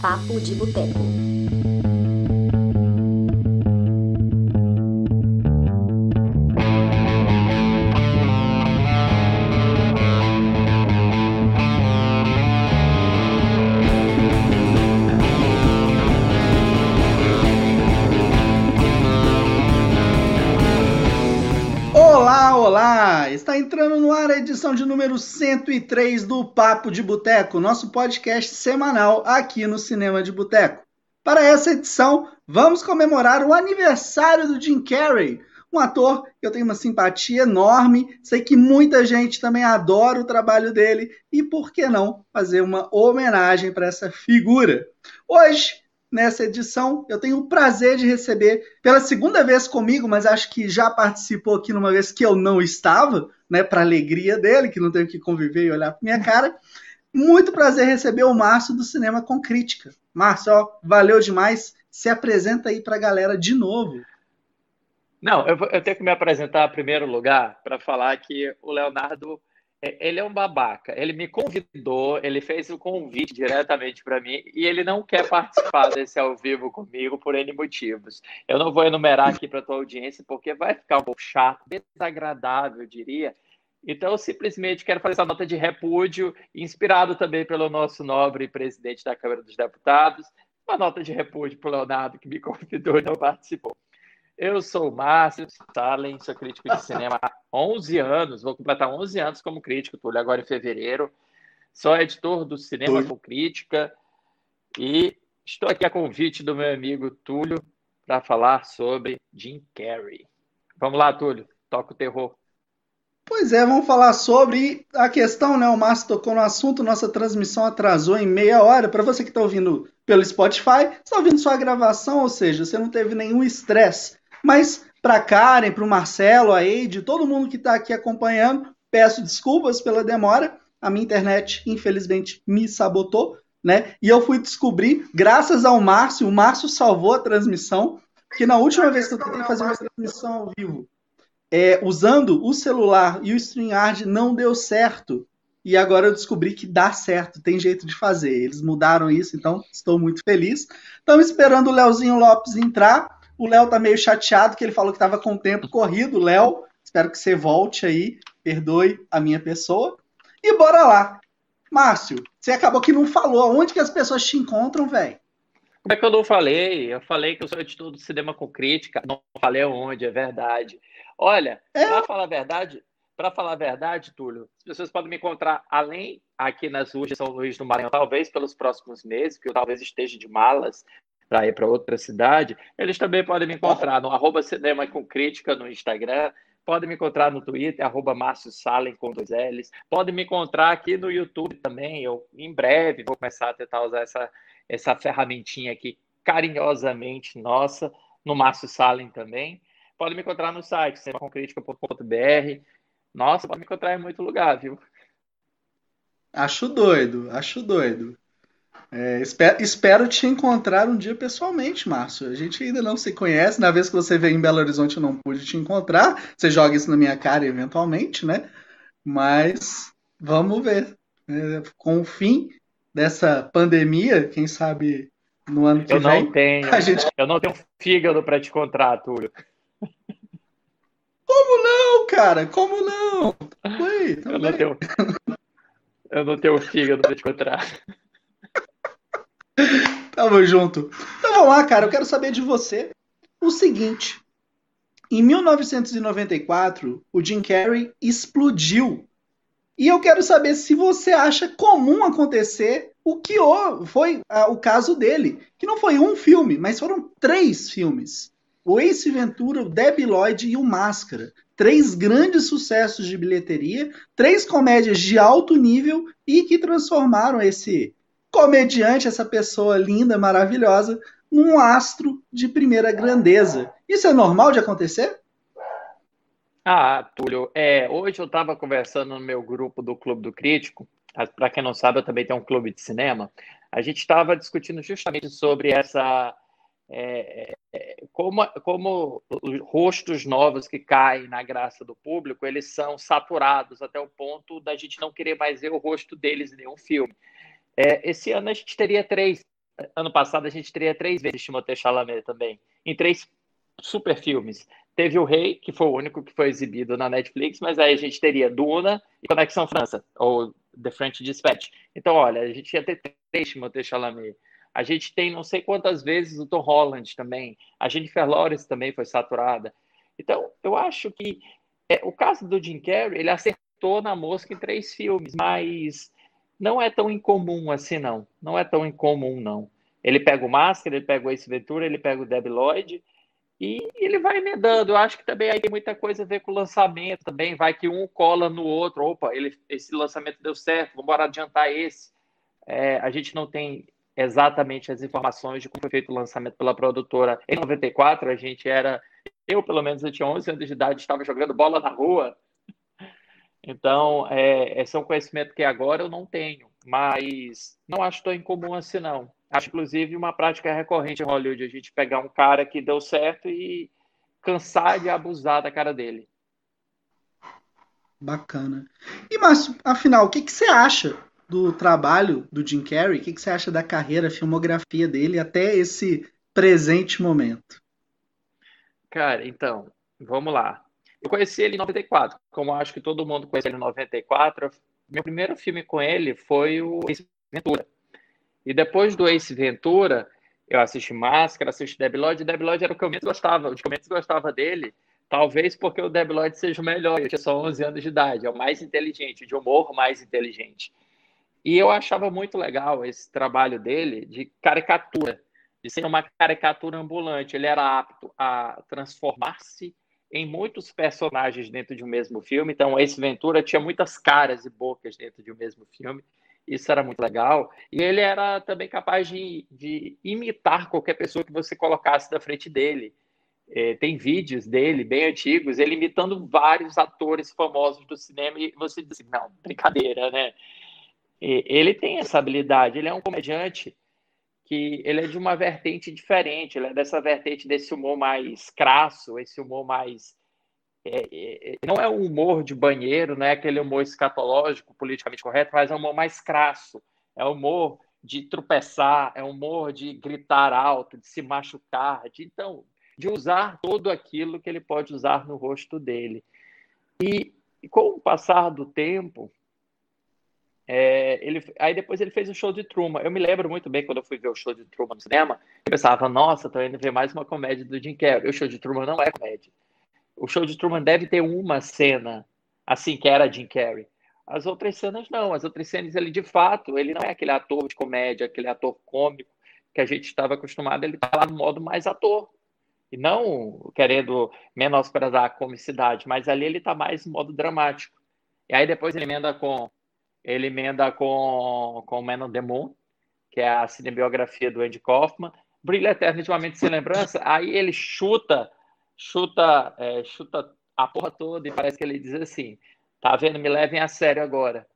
Papo de Boteco. Olá, olá! Está entrando no ar a edição de número 103 do Papo de Boteco, nosso podcast semanal aqui no Cinema de Boteco. Para essa edição, vamos comemorar o aniversário do Jim Carrey, um ator que eu tenho uma simpatia enorme, sei que muita gente também adora o trabalho dele e por que não fazer uma homenagem para essa figura. Hoje nessa edição. Eu tenho o prazer de receber pela segunda vez comigo, mas acho que já participou aqui numa vez que eu não estava, né, para alegria dele, que não tenho que conviver e olhar para minha cara. Muito prazer receber o Márcio do Cinema com Crítica. Márcio, ó, valeu demais. Se apresenta aí para a galera de novo. Não, eu, eu tenho que me apresentar em primeiro lugar para falar que o Leonardo ele é um babaca. Ele me convidou, ele fez o convite diretamente para mim e ele não quer participar desse ao vivo comigo por N motivos. Eu não vou enumerar aqui para tua audiência porque vai ficar um pouco chato, desagradável, eu diria. Então, eu simplesmente quero fazer essa nota de repúdio, inspirado também pelo nosso nobre presidente da Câmara dos Deputados, uma nota de repúdio para o Leonardo, que me convidou e não participou. Eu sou o Márcio Stalin, sou crítico de cinema há 11 anos, vou completar 11 anos como crítico, Túlio, agora em fevereiro. Sou editor do Cinema com Crítica e estou aqui a convite do meu amigo Túlio para falar sobre Jim Carrey. Vamos lá, Túlio, toca o terror. Pois é, vamos falar sobre a questão, né? O Márcio tocou no assunto, nossa transmissão atrasou em meia hora. Para você que está ouvindo pelo Spotify, está ouvindo só a gravação, ou seja, você não teve nenhum estresse mas para Karen, para o Marcelo, a Eide, todo mundo que está aqui acompanhando, peço desculpas pela demora. A minha internet, infelizmente, me sabotou, né? E eu fui descobrir, graças ao Márcio, o Márcio salvou a transmissão, que na última vez que eu tentei fazer uma transmissão ao vivo, é, usando o celular e o StreamYard, não deu certo. E agora eu descobri que dá certo, tem jeito de fazer. Eles mudaram isso, então estou muito feliz. Estamos esperando o Leozinho Lopes entrar. O Léo tá meio chateado que ele falou que estava com o tempo corrido. Léo, espero que você volte aí, perdoe a minha pessoa. E bora lá. Márcio, você acabou que não falou. Onde que as pessoas te encontram, velho? Como é que eu não falei? Eu falei que eu sou editor do Cinema com Crítica. Não falei onde, é verdade. Olha, é. para falar a verdade, para falar a verdade, Túlio, as pessoas podem me encontrar além aqui nas ruas de São Luís do Maranhão, talvez pelos próximos meses, porque eu talvez esteja de malas para ir para outra cidade, eles também podem me encontrar no arroba cinema com crítica no Instagram, podem me encontrar no Twitter, arroba Márcio Salem com dois L's, podem me encontrar aqui no YouTube também, eu em breve vou começar a tentar usar essa, essa ferramentinha aqui carinhosamente nossa, no Márcio Salem também, podem me encontrar no site cinemacomcritica.com.br, nossa, pode me encontrar em muito lugar, viu? Acho doido, acho doido. É, espero, espero, te encontrar um dia pessoalmente, Márcio. A gente ainda não se conhece. Na vez que você veio em Belo Horizonte, eu não pude te encontrar. Você joga isso na minha cara eventualmente, né? Mas vamos ver. É, com o fim dessa pandemia, quem sabe no ano que eu vem. Não tenho, a gente... Eu não tenho fígado para te encontrar, Túlio. Como não, cara? Como não? Oi, eu, não tenho... eu não tenho fígado para te encontrar. Tamo junto. Então vamos lá, cara. Eu quero saber de você o seguinte. Em 1994, o Jim Carrey explodiu. E eu quero saber se você acha comum acontecer o que foi o caso dele. Que não foi um filme, mas foram três filmes. O Ace Ventura, o Debbie Lloyd e o Máscara. Três grandes sucessos de bilheteria, três comédias de alto nível e que transformaram esse comediante, essa pessoa linda, maravilhosa, num astro de primeira grandeza. Isso é normal de acontecer? Ah, Túlio, é, hoje eu estava conversando no meu grupo do Clube do Crítico. Para quem não sabe, eu também tenho um clube de cinema. A gente estava discutindo justamente sobre essa. É, é, como, como os rostos novos que caem na graça do público, eles são saturados até o ponto da gente não querer mais ver o rosto deles em nenhum filme. É, esse ano a gente teria três ano passado a gente teria três vezes Timothée Chalamet também, em três super filmes. Teve O Rei, que foi o único que foi exibido na Netflix, mas aí a gente teria Duna e Conexão França, ou The French Dispatch. Então, olha, a gente ia ter três Timothée Chalamet. A gente tem não sei quantas vezes o Tom Holland também. A Jennifer Lawrence também foi saturada. Então, eu acho que é, o caso do Jim Carrey, ele acertou na mosca em três filmes, mas não é tão incomum assim, não. Não é tão incomum, não. Ele pega o Máscara, ele pega o Ace Ventura, ele pega o Debi Lloyd e ele vai emendando. Eu acho que também aí tem muita coisa a ver com o lançamento também. Vai que um cola no outro. Opa, ele, esse lançamento deu certo, vamos adiantar esse. É, a gente não tem exatamente as informações de como foi feito o lançamento pela produtora. Em 94, a gente era. Eu, pelo menos, eu tinha 11 anos de idade, estava jogando bola na rua. Então, é, esse é um conhecimento que agora eu não tenho, mas não acho tão incomum assim, não. Acho, inclusive, uma prática recorrente em Hollywood, a gente pegar um cara que deu certo e cansar de abusar da cara dele. Bacana. E, Márcio, afinal, o que, que você acha do trabalho do Jim Carrey? O que, que você acha da carreira, filmografia dele até esse presente momento? Cara, então, vamos lá. Eu conheci ele em 94, como acho que todo mundo conhece ele em 94. Meu primeiro filme com ele foi o Ace Ventura. E depois do Ace Ventura, eu assisti Máscara, assisti Debi Lloyd. Debi Lloyd era o que eu menos gostava, o que eu menos gostava dele, talvez porque o Debi Lloyd seja o melhor. Eu tinha só 11 anos de idade, é o mais inteligente, de humor mais inteligente. E eu achava muito legal esse trabalho dele de caricatura, de ser uma caricatura ambulante. Ele era apto a transformar-se em muitos personagens dentro de um mesmo filme. Então, esse Ventura tinha muitas caras e bocas dentro de um mesmo filme. Isso era muito legal. E ele era também capaz de, de imitar qualquer pessoa que você colocasse da frente dele. É, tem vídeos dele, bem antigos, ele imitando vários atores famosos do cinema. E você diz assim, não, brincadeira, né? E ele tem essa habilidade. Ele é um comediante que ele é de uma vertente diferente. Ele é dessa vertente desse humor mais crasso, esse humor mais é, é, é, não é um humor de banheiro, não é aquele humor escatológico, politicamente correto, mas é um humor mais crasso, é um humor de tropeçar, é um humor de gritar alto, de se machucar, de então de usar todo aquilo que ele pode usar no rosto dele. E, e com o passar do tempo, é, ele, aí depois ele fez o show de Truman. Eu me lembro muito bem quando eu fui ver o show de Truman no cinema, eu pensava, nossa, tô indo ver mais uma comédia do Jim Carrey. O show de Truman não é comédia o show de Truman deve ter uma cena assim que era Jim Carrey. As outras cenas não, as outras cenas ele de fato, ele não é aquele ator de comédia, aquele ator cômico que a gente estava acostumado, ele está lá no modo mais ator. E não querendo menosprezar a comicidade, mas ali ele está mais no modo dramático. E aí depois ele emenda com ele emenda com com Man on the Moon, que é a cinebiografia do Andy Kaufman, Brilha Eterno de uma Mente Sem Lembrança, aí ele chuta chuta, é, chuta a porra toda e parece que ele diz assim: tá vendo? Me levem a sério agora.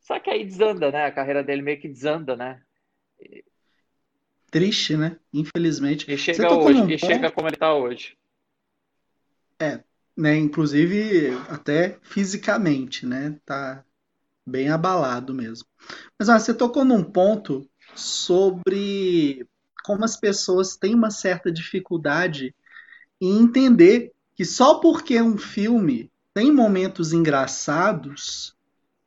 Só que aí desanda, né? A carreira dele meio que desanda, né? Triste, né? Infelizmente. E chega hoje, e chega como ele tá hoje. É, né? Inclusive até fisicamente, né? Tá bem abalado mesmo. Mas ó, você tocou num ponto sobre como as pessoas têm uma certa dificuldade e entender que só porque um filme tem momentos engraçados,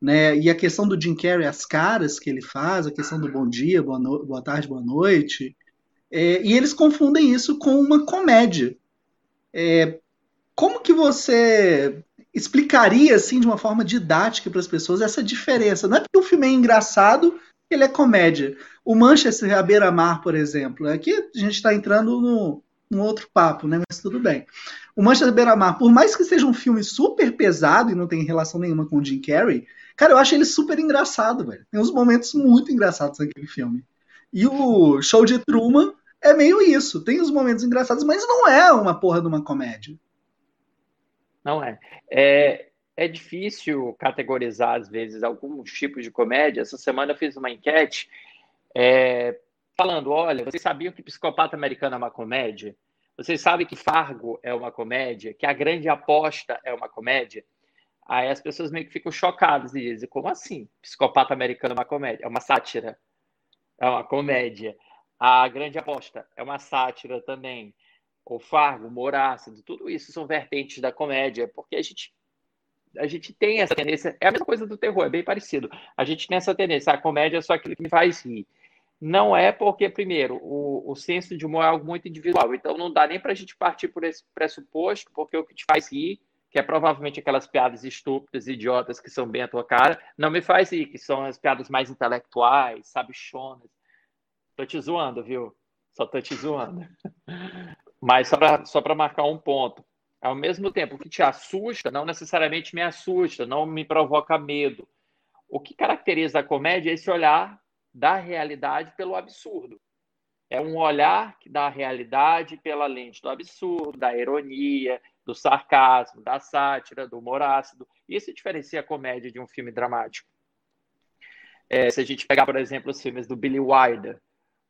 né? E a questão do Jim Carrey, as caras que ele faz, a questão do bom dia, boa, no... boa tarde, boa noite, é, e eles confundem isso com uma comédia. É, como que você explicaria assim de uma forma didática para as pessoas essa diferença? Não é porque o filme é engraçado ele é comédia. O Manchester à beira-mar, por exemplo, aqui a gente está entrando no, um outro papo, né? Mas tudo bem. O Manchester Beira-Mar, por mais que seja um filme super pesado e não tem relação nenhuma com o Jim Carrey, cara, eu acho ele super engraçado, velho. Tem uns momentos muito engraçados naquele filme. E o show de Truman é meio isso. Tem os momentos engraçados, mas não é uma porra de uma comédia. Não é. É, é difícil categorizar, às vezes, alguns tipos de comédia. Essa semana eu fiz uma enquete é, falando: olha, vocês sabiam que Psicopata Americano é uma comédia? Vocês sabem que Fargo é uma comédia? Que A Grande Aposta é uma comédia? Aí as pessoas meio que ficam chocadas e dizem: como assim? Psicopata Americano é uma comédia? É uma sátira. é uma comédia. A Grande Aposta é uma sátira também. O Fargo, humor tudo isso são vertentes da comédia, porque a gente a gente tem essa tendência, é a mesma coisa do terror, é bem parecido. A gente tem essa tendência, a comédia é só aquilo que me faz rir. Não é porque, primeiro, o, o senso de humor é algo muito individual, então não dá nem para a gente partir por esse pressuposto, porque o que te faz rir, que é provavelmente aquelas piadas estúpidas, idiotas que são bem a tua cara, não me faz rir, que são as piadas mais intelectuais, sabichonas. Tô te zoando, viu? Só tô te zoando. Mas só para só marcar um ponto. Ao mesmo tempo, que te assusta não necessariamente me assusta, não me provoca medo. O que caracteriza a comédia é esse olhar da realidade pelo absurdo. É um olhar que dá a realidade pela lente do absurdo, da ironia, do sarcasmo, da sátira, do humor ácido. Isso diferencia a comédia de um filme dramático. É, se a gente pegar, por exemplo, os filmes do Billy Wilder,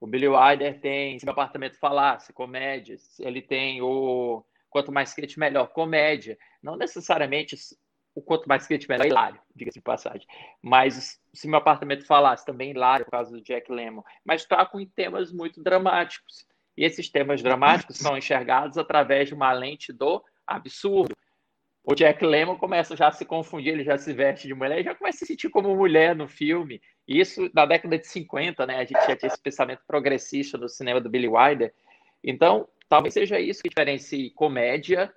o Billy Wilder tem Seu Apartamento Falasse, comédias. Ele tem o quanto mais quente, melhor. Comédia, não necessariamente o quanto mais quente, melhor, é hilário, diga-se de passagem. Mas se meu apartamento falasse, também hilário, por causa do Jack Lemmon. Mas está com temas muito dramáticos. E esses temas dramáticos são enxergados através de uma lente do absurdo. O Jack Lemmon começa já a se confundir, ele já se veste de mulher, já começa a se sentir como mulher no filme. Isso na década de 50, né? A gente já tinha esse pensamento progressista no cinema do Billy Wilder. Então, Talvez seja isso que diferencie comédia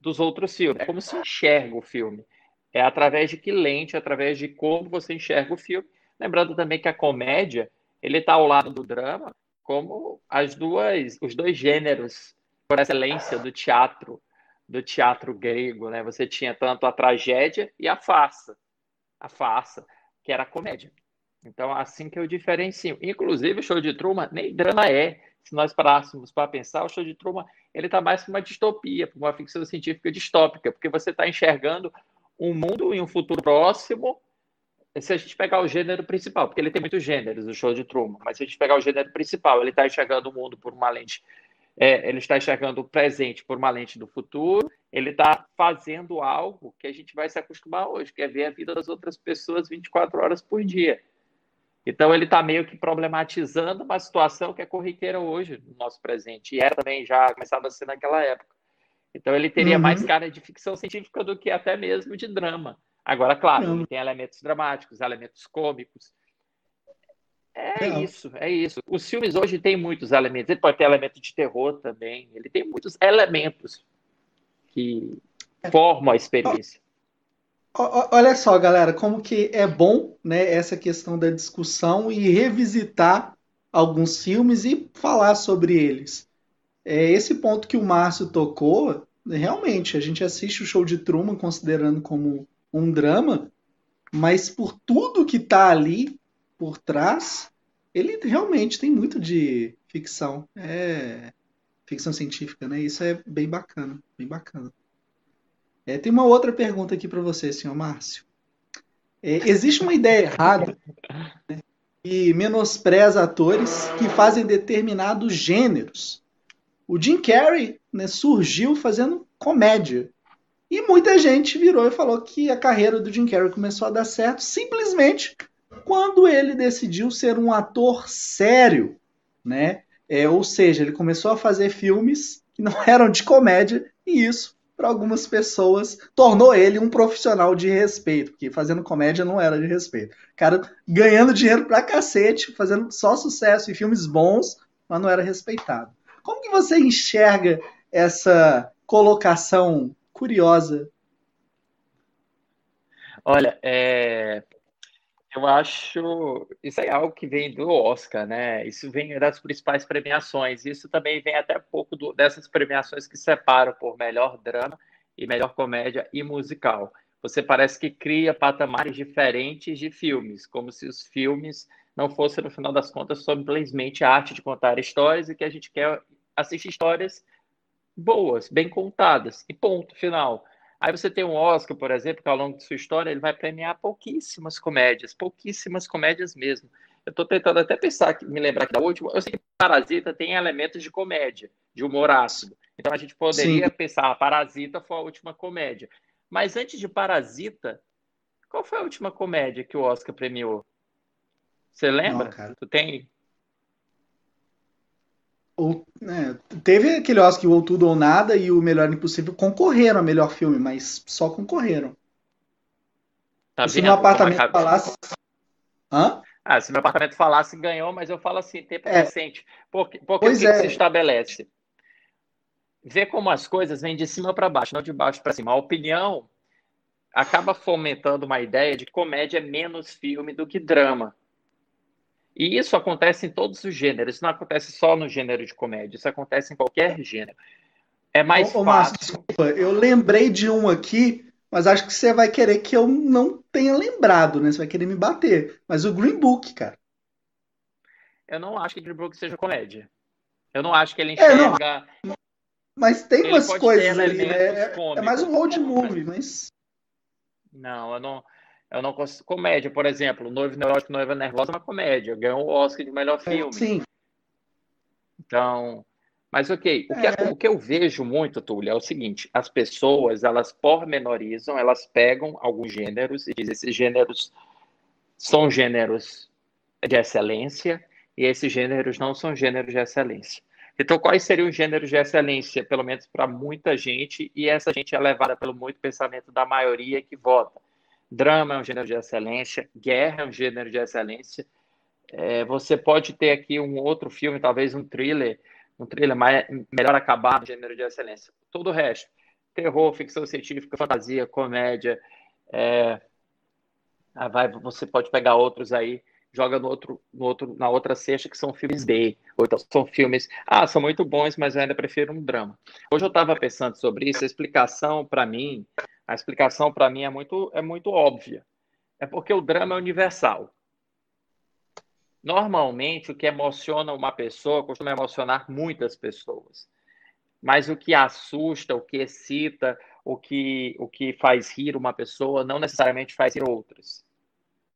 dos outros filmes. É como se enxerga o filme. É através de que lente, através de como você enxerga o filme. Lembrando também que a comédia, ele está ao lado do drama, como as duas, os dois gêneros por excelência do teatro, do teatro grego, né? Você tinha tanto a tragédia e a farsa. A farsa, que era a comédia. Então, assim que eu diferencio. Inclusive, o show de Truman nem drama é se nós parássemos para pensar, o show de Truman ele está mais para uma distopia, para uma ficção científica distópica, porque você está enxergando um mundo em um futuro próximo. Se a gente pegar o gênero principal, porque ele tem muitos gêneros, o show de Truman, mas se a gente pegar o gênero principal, ele está enxergando o mundo por uma lente, é, ele está enxergando o presente por uma lente do futuro, ele está fazendo algo que a gente vai se acostumar hoje, que é ver a vida das outras pessoas 24 horas por dia. Então, ele está meio que problematizando uma situação que é corriqueira hoje no nosso presente, e era também já começava a ser naquela época. Então, ele teria uhum. mais cara de ficção científica do que até mesmo de drama. Agora, claro, ele tem elementos dramáticos, elementos cômicos. É Não. isso, é isso. Os filmes hoje têm muitos elementos. Ele pode ter elemento de terror também. Ele tem muitos elementos que é. formam a experiência. Olha só, galera, como que é bom, né, essa questão da discussão e revisitar alguns filmes e falar sobre eles. É esse ponto que o Márcio tocou, realmente, a gente assiste o show de Truman considerando como um drama, mas por tudo que está ali por trás, ele realmente tem muito de ficção, é ficção científica, né? Isso é bem bacana, bem bacana. É, tem uma outra pergunta aqui para você, senhor Márcio. É, existe uma ideia errada né, e menospreza atores que fazem determinados gêneros. O Jim Carrey né, surgiu fazendo comédia. E muita gente virou e falou que a carreira do Jim Carrey começou a dar certo simplesmente quando ele decidiu ser um ator sério, né? É, ou seja, ele começou a fazer filmes que não eram de comédia e isso para algumas pessoas, tornou ele um profissional de respeito, porque fazendo comédia não era de respeito. Cara ganhando dinheiro pra cacete, fazendo só sucesso em filmes bons, mas não era respeitado. Como que você enxerga essa colocação curiosa? Olha, é, eu acho isso é algo que vem do Oscar, né? Isso vem das principais premiações. Isso também vem até pouco do, dessas premiações que separam por melhor drama e melhor comédia e musical. Você parece que cria patamares diferentes de filmes, como se os filmes não fossem, no final das contas, simplesmente a arte de contar histórias e que a gente quer assistir histórias boas, bem contadas, e ponto final. Aí você tem um Oscar, por exemplo, que ao longo de sua história ele vai premiar pouquíssimas comédias, pouquíssimas comédias mesmo. Eu estou tentando até pensar, me lembrar que da última. Eu sei que Parasita tem elementos de comédia, de humor ácido. Então a gente poderia Sim. pensar, ah, Parasita foi a última comédia. Mas antes de Parasita, qual foi a última comédia que o Oscar premiou? Você lembra? Não. Tu tem. Ou, né, teve aquele Oscar ou Tudo ou Nada e o Melhor Impossível concorreram a melhor filme, mas só concorreram. Tá se meu apartamento falasse. Hã? Ah, se meu apartamento falasse, ganhou, mas eu falo assim, tempo é. recente. Porque, porque pois o que, é. que se estabelece? Vê como as coisas vêm de cima para baixo, não de baixo para cima. A opinião acaba fomentando uma ideia de que comédia é menos filme do que drama. E isso acontece em todos os gêneros, isso não acontece só no gênero de comédia, isso acontece em qualquer gênero. É mais ô, ô, fácil. Márcio, desculpa, eu lembrei de um aqui, mas acho que você vai querer que eu não tenha lembrado, né? Você vai querer me bater. Mas o Green Book, cara. Eu não acho que Green Book seja comédia. Eu não acho que ele enxerga. É, não, mas tem umas coisas ali, né? É, é mais um road movie, mas. Não, eu não. Eu não consigo. Comédia, por exemplo, Noivo Neurótico, Noiva Nervosa é uma comédia. Ganhou o Oscar de melhor é, filme. Sim. Então. Mas, ok. O que, é. o que eu vejo muito, Túlio, é o seguinte: as pessoas, elas pormenorizam, elas pegam alguns gêneros e dizem esses gêneros são gêneros de excelência e esses gêneros não são gêneros de excelência. Então, quais seriam os gêneros de excelência, pelo menos para muita gente, e essa gente é levada pelo muito pensamento da maioria que vota? Drama é um gênero de excelência, guerra é um gênero de excelência. É, você pode ter aqui um outro filme, talvez um thriller, um thriller mais, melhor acabado, gênero de excelência. Todo o resto, terror, ficção científica, fantasia, comédia, é, ah, vai, você pode pegar outros aí joga no outro, no outro, na outra cesta, que são filmes B. Ou então são filmes, ah, são muito bons, mas eu ainda prefiro um drama. Hoje eu estava pensando sobre isso, a explicação para mim, a explicação para mim é muito, é muito óbvia. É porque o drama é universal. Normalmente, o que emociona uma pessoa costuma emocionar muitas pessoas. Mas o que assusta, o que excita, o que, o que faz rir uma pessoa, não necessariamente faz rir outras.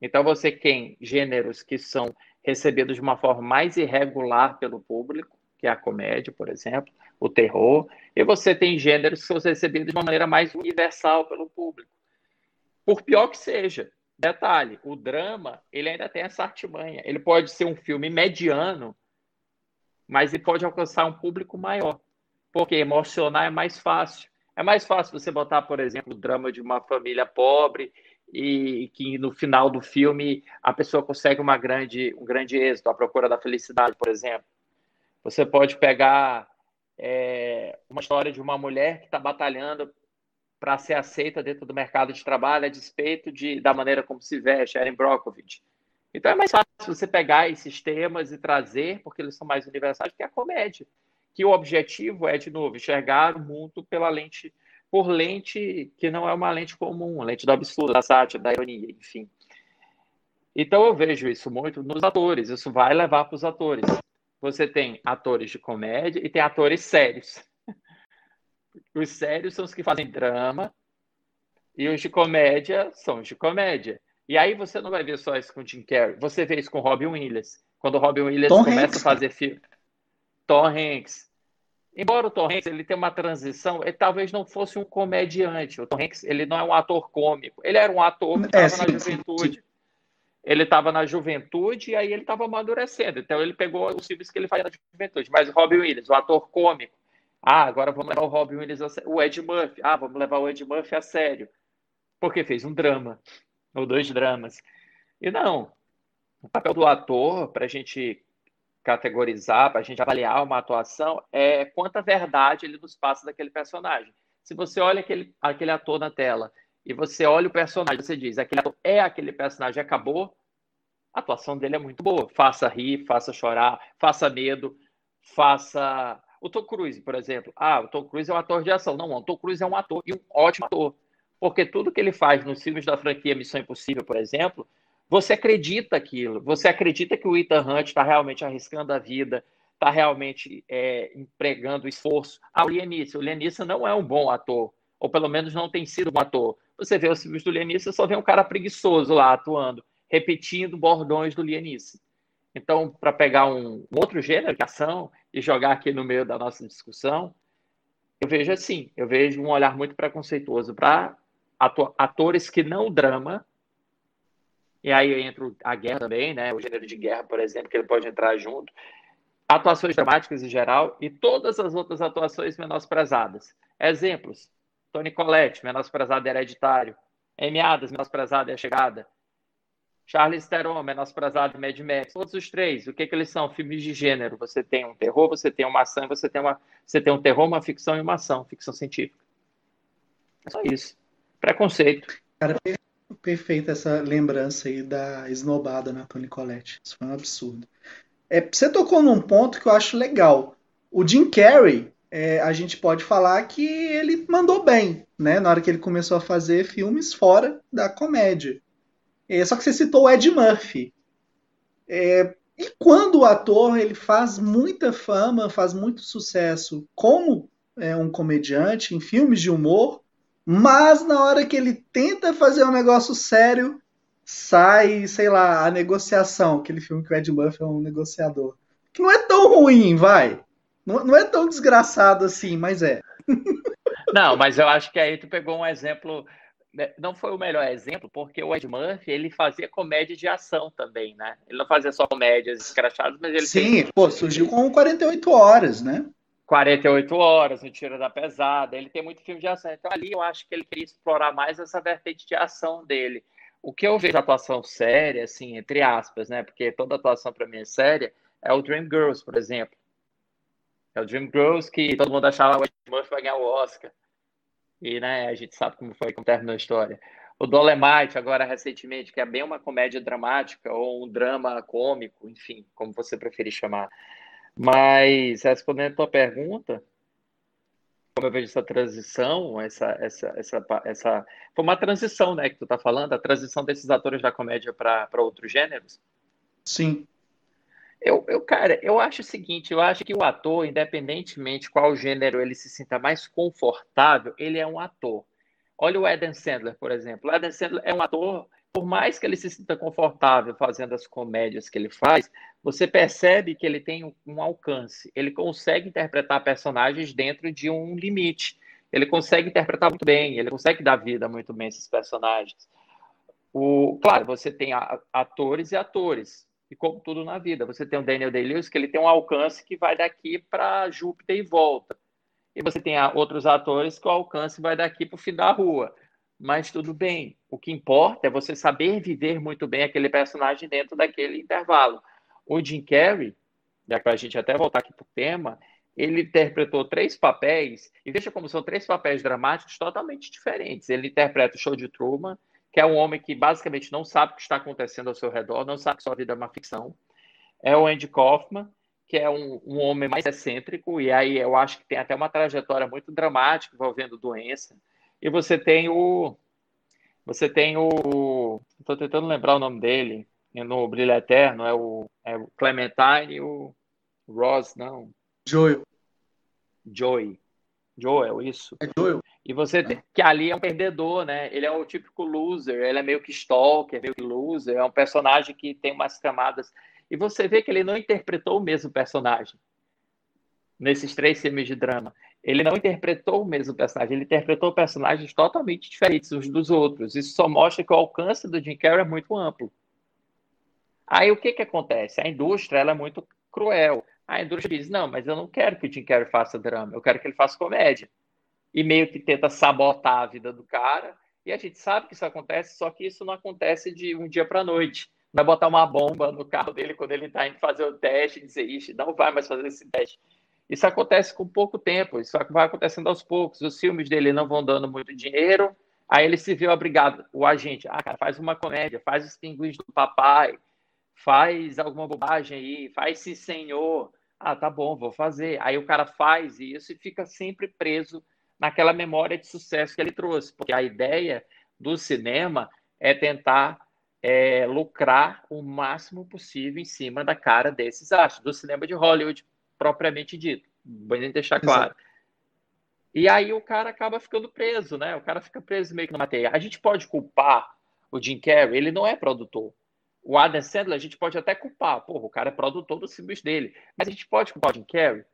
Então você tem gêneros que são recebidos de uma forma mais irregular pelo público, que é a comédia, por exemplo, o terror, e você tem gêneros que são recebidos de uma maneira mais universal pelo público. Por pior que seja, detalhe, o drama, ele ainda tem essa artimanha. Ele pode ser um filme mediano, mas ele pode alcançar um público maior, porque emocionar é mais fácil. É mais fácil você botar, por exemplo, o drama de uma família pobre e que no final do filme a pessoa consegue uma grande, um grande êxito, a procura da felicidade, por exemplo. Você pode pegar é, uma história de uma mulher que está batalhando para ser aceita dentro do mercado de trabalho a despeito de, da maneira como se veste, Erin Brockovich. Então é mais fácil você pegar esses temas e trazer, porque eles são mais universais, que a comédia. Que o objetivo é, de novo, enxergar o mundo pela lente por lente que não é uma lente comum, lente do absurdo, da sátira, da ironia, enfim. Então eu vejo isso muito nos atores, isso vai levar para os atores. Você tem atores de comédia e tem atores sérios. Os sérios são os que fazem drama e os de comédia são os de comédia. E aí você não vai ver só isso com Jim Carrey, você vê isso com Robin Williams. Quando o Robin Williams Tom começa Hanks. a fazer filme. Tom Hanks, Embora o Tom Hanks ele tenha uma transição, ele talvez não fosse um comediante. O Tom Hanks ele não é um ator cômico. Ele era um ator que estava é, na juventude. Sim. Ele estava na juventude e aí ele estava amadurecendo. Então ele pegou os filmes que ele fazia na juventude. Mas Robin Williams, o ator cômico. Ah, agora vamos levar o Robin Williams a sério. O Ed Murphy. Ah, vamos levar o Ed Murphy a sério. Porque fez um drama. Ou dois dramas. E não. O papel do ator, para a gente categorizar, para a gente avaliar uma atuação, é quanta verdade ele nos passa daquele personagem. Se você olha aquele, aquele ator na tela e você olha o personagem, você diz, aquele é aquele personagem, acabou, a atuação dele é muito boa. Faça rir, faça chorar, faça medo, faça. O Tom Cruise, por exemplo. Ah, o Tom Cruise é um ator de ação. Não, o Tom Cruise é um ator e um ótimo ator. Porque tudo que ele faz nos filmes da franquia Missão Impossível, por exemplo, você acredita aquilo, você acredita que o Ethan Hunt está realmente arriscando a vida, está realmente é, empregando esforço. Ah, o Lianice, o Lianice não é um bom ator, ou pelo menos não tem sido um ator. Você vê os filmes do Lianice, só vê um cara preguiçoso lá atuando, repetindo bordões do Lianice. Então, para pegar um, um, outro gênero de ação e jogar aqui no meio da nossa discussão, eu vejo assim, eu vejo um olhar muito preconceituoso para atores que não drama E aí entra a guerra também, né? O gênero de guerra, por exemplo, que ele pode entrar junto. Atuações dramáticas em geral e todas as outras atuações menosprezadas. Exemplos: Tony Collette, menosprezado hereditário. Amy Adams, menosprezado e a chegada. Charles Theron, menosprezado Mad Max. Todos os três, o que, que eles são? Filmes de gênero. Você tem um terror, você tem uma ação, você tem, uma, você tem um terror, uma ficção e uma ação, ficção científica. É só isso. Preconceito. Cara, perfeita essa lembrança aí da esnobada na Tony Collette. Isso foi um absurdo. É, você tocou num ponto que eu acho legal. O Jim Carrey, é, a gente pode falar que ele mandou bem, né? Na hora que ele começou a fazer filmes fora da comédia. É, só que você citou o Ed Murphy. É, e quando o ator ele faz muita fama, faz muito sucesso como é, um comediante em filmes de humor, mas na hora que ele tenta fazer um negócio sério, sai, sei lá, a negociação, aquele filme que o Ed Murphy é um negociador. Que não é tão ruim, vai. Não, não é tão desgraçado assim, mas é. Não, mas eu acho que aí tu pegou um exemplo. Né, não foi o melhor exemplo, porque o Ed Murphy ele fazia comédia de ação também, né? Ele não fazia só comédias escrachadas, mas ele. Sim, pô, surgiu com 48 horas, né? 48 horas, no Tiro da Pesada. Ele tem muito filme de ação. Então, ali eu acho que ele queria explorar mais essa vertente de ação dele. O que eu vejo atuação séria, assim, entre aspas, né? Porque toda atuação para mim é séria, é o Dream Girls, por exemplo. É o Dream Girls que todo mundo achava que o Murphy vai ganhar o Oscar. E, né, a gente sabe como foi, como terminou a história. O Dolemite, agora recentemente, que é bem uma comédia dramática ou um drama cômico, enfim, como você preferir chamar. Mas, respondendo a tua pergunta, como eu vejo essa transição, essa, essa, essa, essa foi uma transição, né, que tu está falando, a transição desses atores da comédia para outros gêneros? Sim. Eu, eu, cara, eu acho o seguinte, eu acho que o ator, independentemente qual gênero ele se sinta mais confortável, ele é um ator. Olha o Adam Sandler, por exemplo. O Adam Sandler é um ator por mais que ele se sinta confortável fazendo as comédias que ele faz, você percebe que ele tem um alcance. Ele consegue interpretar personagens dentro de um limite. Ele consegue interpretar muito bem, ele consegue dar vida muito bem a esses personagens. O, claro, você tem atores e atores, e como tudo na vida, você tem o Daniel Day-Lewis, que ele tem um alcance que vai daqui para Júpiter e volta. E você tem outros atores que o alcance vai daqui para o fim da rua mas tudo bem. O que importa é você saber viver muito bem aquele personagem dentro daquele intervalo. O Jim Carrey, já para a gente até voltar aqui para o tema, ele interpretou três papéis, e veja como são três papéis dramáticos totalmente diferentes. Ele interpreta o show de Truman, que é um homem que basicamente não sabe o que está acontecendo ao seu redor, não sabe que sua vida é uma ficção. É o Andy Kaufman, que é um, um homem mais excêntrico, e aí eu acho que tem até uma trajetória muito dramática envolvendo doença. E você tem o. Você tem o. Estou tentando lembrar o nome dele. No Brilho Eterno, é o, é o Clementine e o Ross, não. Joel. Joey. Joel, isso. É Joel. E você tem, que ali é um perdedor, né? Ele é o típico loser, ele é meio que stalker, meio que loser, é um personagem que tem umas camadas. E você vê que ele não interpretou o mesmo personagem nesses três filmes de drama ele não interpretou o mesmo personagem, ele interpretou personagens totalmente diferentes uns dos outros. Isso só mostra que o alcance do Jim Carrey é muito amplo. Aí o que, que acontece? A indústria ela é muito cruel. A indústria diz: não, mas eu não quero que o Jim Carrey faça drama, eu quero que ele faça comédia. E meio que tenta sabotar a vida do cara. E a gente sabe que isso acontece, só que isso não acontece de um dia para noite. Vai botar uma bomba no carro dele quando ele está indo fazer o teste e dizer: ixi, não vai mais fazer esse teste. Isso acontece com pouco tempo, isso vai acontecendo aos poucos. Os filmes dele não vão dando muito dinheiro, aí ele se viu obrigado, o agente, ah, cara, faz uma comédia, faz os pinguins do papai, faz alguma bobagem aí, faz sim senhor. Ah, tá bom, vou fazer. Aí o cara faz isso e fica sempre preso naquela memória de sucesso que ele trouxe, porque a ideia do cinema é tentar é, lucrar o máximo possível em cima da cara desses astros, do cinema de Hollywood, propriamente dito. Vou deixar claro. Exato. E aí o cara acaba ficando preso, né? O cara fica preso meio que na matéria. A gente pode culpar o Jim Carrey, ele não é produtor. O Adam Sandler a gente pode até culpar. Porra, o cara é produtor dos filmes dele. Mas a gente pode culpar o Jim Carrey?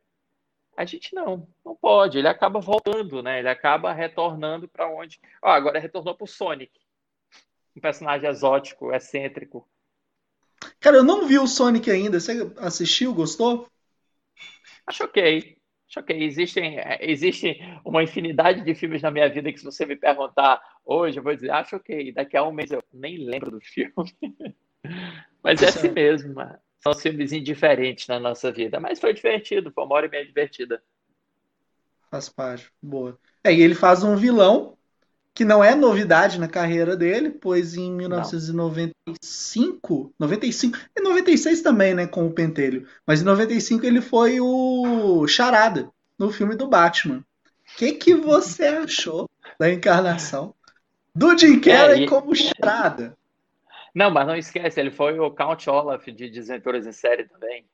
A gente não, não pode. Ele acaba voltando, né? Ele acaba retornando para onde. Ó, agora retornou para o Sonic. um personagem exótico, excêntrico. Cara, eu não vi o Sonic ainda. Você assistiu, gostou? Acho ok. Acho ok. Existem, existe uma infinidade de filmes na minha vida que, se você me perguntar hoje, eu vou dizer, acho ok. Daqui a um mês eu nem lembro do filme. Mas é assim mesmo. Mano. São filmes indiferentes na nossa vida. Mas foi divertido. Foi uma hora e meia divertida. Faz parte. Boa. É, e ele faz um vilão que não é novidade na carreira dele, pois em 1995, não. 95 e 96 também, né, com o Pentelho, mas em 95 ele foi o Charada no filme do Batman. O que, que você achou da encarnação do Jim Carrey é, e... como Charada? Não, mas não esquece, ele foi o Count Olaf de Desventuras em Série também.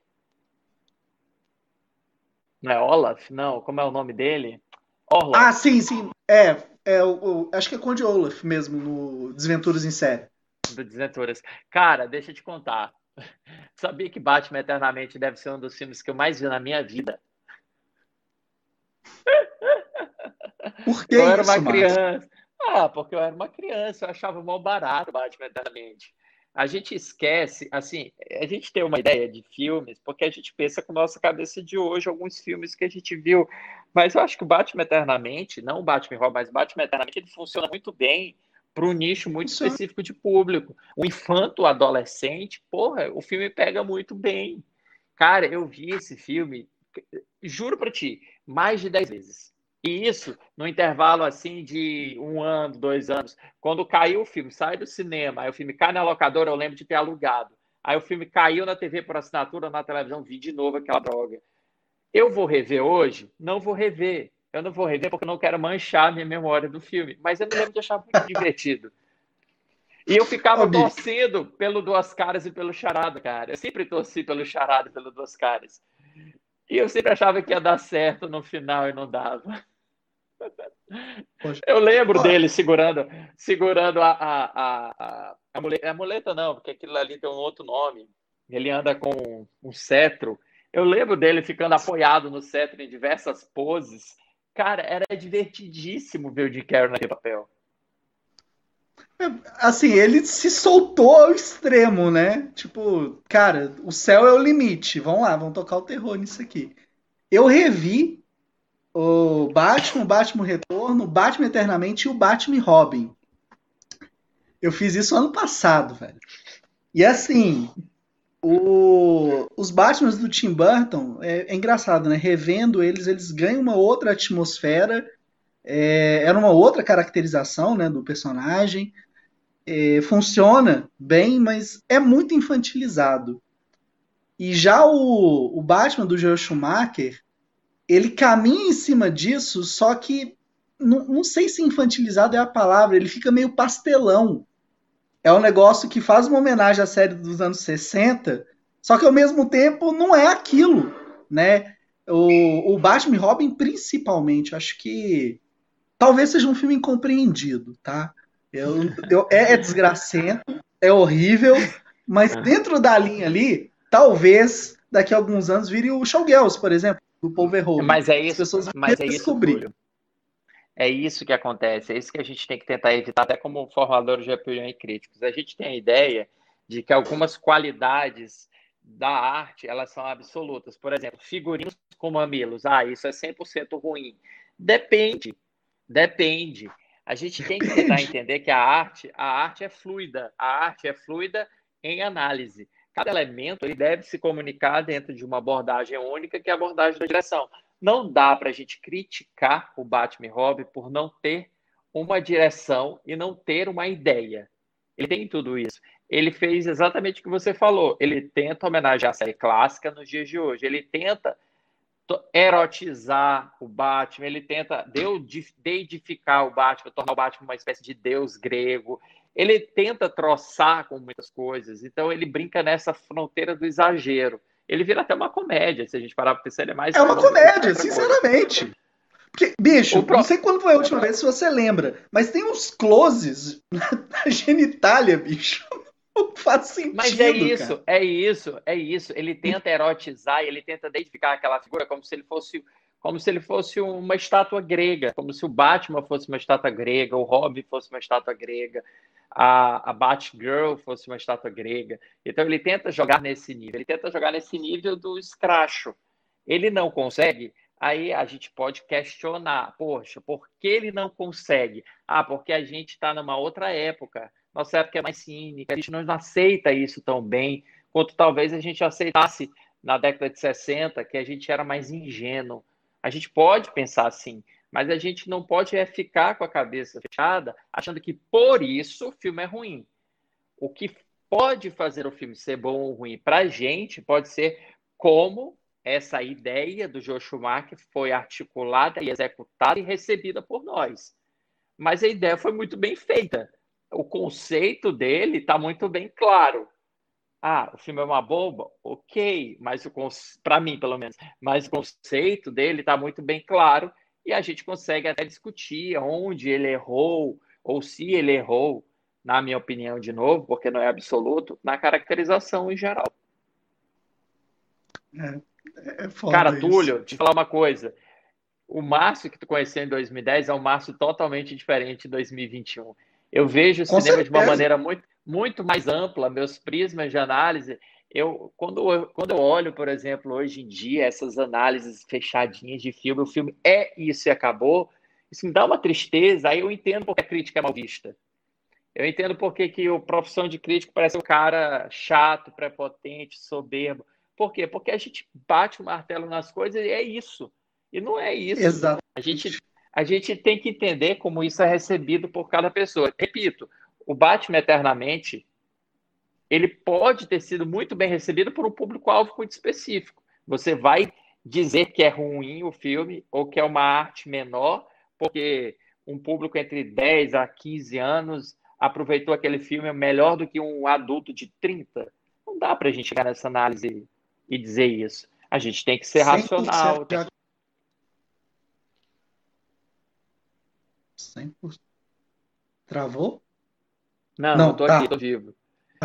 Não é Olaf? Não, como é o nome dele? Orlov. Ah, sim, sim. É, é o, o, acho que é Conde Olaf mesmo, no Desventuras em Série. Do Desventuras. Cara, deixa eu te contar. Sabia que Batman Eternamente deve ser um dos filmes que eu mais vi na minha vida? Por que eu isso, era uma criança. Ah, porque eu era uma criança, eu achava mal barato Batman Eternamente a gente esquece, assim, a gente tem uma ideia de filmes, porque a gente pensa com nossa cabeça de hoje alguns filmes que a gente viu, mas eu acho que o Batman Eternamente, não o Batman Robin, mas o Batman Eternamente, ele funciona muito bem para um nicho muito específico de público. O infanto, o adolescente, porra, o filme pega muito bem. Cara, eu vi esse filme, juro para ti, mais de 10 vezes. E isso no intervalo assim de um ano, dois anos. Quando caiu o filme, sai do cinema, aí o filme cai na locadora, eu lembro de ter alugado. Aí o filme caiu na TV por assinatura, na televisão, vi de novo aquela droga. Eu vou rever hoje? Não vou rever. Eu não vou rever porque eu não quero manchar a minha memória do filme. Mas eu me lembro de achar muito divertido. E eu ficava torcendo pelo Duas Caras e pelo Charada, cara. Eu sempre torci pelo Charada e pelo Duas Caras. E eu sempre achava que ia dar certo no final e não dava. Eu lembro dele segurando, segurando a, a, a, a, muleta, a muleta, não, porque aquilo ali tem um outro nome. Ele anda com um cetro. Eu lembro dele ficando apoiado no cetro em diversas poses. Cara, era divertidíssimo ver o Jim Carrey naquele papel. É, assim, ele se soltou ao extremo, né? Tipo, cara, o céu é o limite. Vamos lá, vamos tocar o terror nisso aqui. Eu revi o Batman, o Batman Retorno, o Batman Eternamente e o Batman Robin. Eu fiz isso ano passado, velho. E assim, o, os Batmans do Tim Burton, é, é, engraçado, né? Revendo eles, eles ganham uma outra atmosfera, é, era uma outra caracterização né, do personagem. É, funciona bem, mas é muito infantilizado. E já o, o Batman do Joel Schumacher, ele caminha em cima disso, só que não, não sei se infantilizado é a palavra, ele fica meio pastelão. É um negócio que faz uma homenagem à série dos anos 60, só que ao mesmo tempo não é aquilo, né? O, o Batman Robin, principalmente, acho que talvez seja um filme incompreendido, tá? Eu, eu, é, é desgracento, é horrível, mas dentro da linha ali, talvez daqui a alguns anos vire o Showgirls, por exemplo do Paul Verhoeven. Mas é isso, mas é isso, Túlio. É isso que acontece, é isso que a gente tem que tentar evitar, até como formadores de opinião e críticos. A gente tem a ideia de que algumas qualidades da arte, elas são absolutas. Por exemplo, figurinos com mamilos. Ah, isso é 100% ruim. Depende. Depende. A gente tem que tentar entender que a arte, a arte é fluida. A arte é fluida em análise cada elemento ele deve se comunicar dentro de uma abordagem única, que é a abordagem da direção. Não dá para a gente criticar o Batman Robin por não ter uma direção e não ter uma ideia. Ele tem tudo isso. Ele fez exatamente o que você falou. Ele tenta homenagear a série clássica nos dias de hoje. Ele tenta erotizar o Batman, ele tenta deidificar o Batman, tornar o Batman uma espécie de deus grego ele tenta troçar com muitas coisas, então ele brinca nessa fronteira do exagero. Ele vira até uma comédia, se a gente parar para pensar, ele é mais. É uma comédia, sinceramente. Porque, bicho, pro... não sei quando foi a última vez, se você lembra, mas tem uns closes na genitália, bicho. Não faz sentido. Mas é isso, cara. é isso, é isso. Ele tenta erotizar, ele tenta identificar aquela figura como se ele fosse como se ele fosse uma estátua grega, como se o Batman fosse uma estátua grega, o Robin fosse uma estátua grega, a, a Batgirl fosse uma estátua grega. Então ele tenta jogar nesse nível, ele tenta jogar nesse nível do escracho. Ele não consegue, aí a gente pode questionar, poxa, por que ele não consegue? Ah, porque a gente está numa outra época, nossa época é mais cínica, a gente não aceita isso tão bem, quanto talvez a gente aceitasse na década de 60, que a gente era mais ingênuo. A gente pode pensar assim, mas a gente não pode é ficar com a cabeça fechada achando que por isso o filme é ruim. O que pode fazer o filme ser bom ou ruim para a gente pode ser como essa ideia do Joe Schumacher foi articulada e executada e recebida por nós. Mas a ideia foi muito bem feita. O conceito dele está muito bem claro. Ah, o filme é uma bomba? Ok, mas para mim, pelo menos, mas o conceito dele está muito bem claro e a gente consegue até discutir onde ele errou ou se ele errou, na minha opinião, de novo, porque não é absoluto, na caracterização em geral. É, é Cara, Túlio, te falar uma coisa. O Márcio que tu conheceu em 2010 é um Márcio totalmente diferente de 2021. Eu vejo o Com cinema certeza. de uma maneira muito muito mais ampla, meus prismas de análise. Eu, quando, eu, quando eu olho, por exemplo, hoje em dia, essas análises fechadinhas de filme, o filme é isso e acabou, isso me dá uma tristeza, aí eu entendo porque a crítica é mal vista. Eu entendo porque que o profissão de crítico parece um cara chato, prepotente, soberbo. Por quê? Porque a gente bate o martelo nas coisas e é isso. E não é isso. Exato. A gente, a gente tem que entender como isso é recebido por cada pessoa. Repito, o Batman Eternamente, ele pode ter sido muito bem recebido por um público-alvo muito específico. Você vai dizer que é ruim o filme ou que é uma arte menor, porque um público entre 10 a 15 anos aproveitou aquele filme melhor do que um adulto de 30. Não dá para a gente chegar nessa análise e dizer isso. A gente tem que ser racional. Tem... 100%. Travou? Não, não, tô tá. aqui, tô vivo.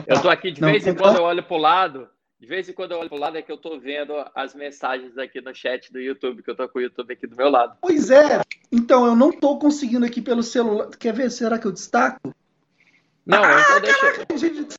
Eu tô aqui de não, vez em quando eu olho pro lado, de vez em quando eu olho pro lado é que eu tô vendo as mensagens aqui no chat do YouTube, que eu tô com o YouTube aqui do meu lado. Pois é. Então eu não tô conseguindo aqui pelo celular. Quer ver? Será que eu destaco? Não, ah, então deixa. Tem, jeito de...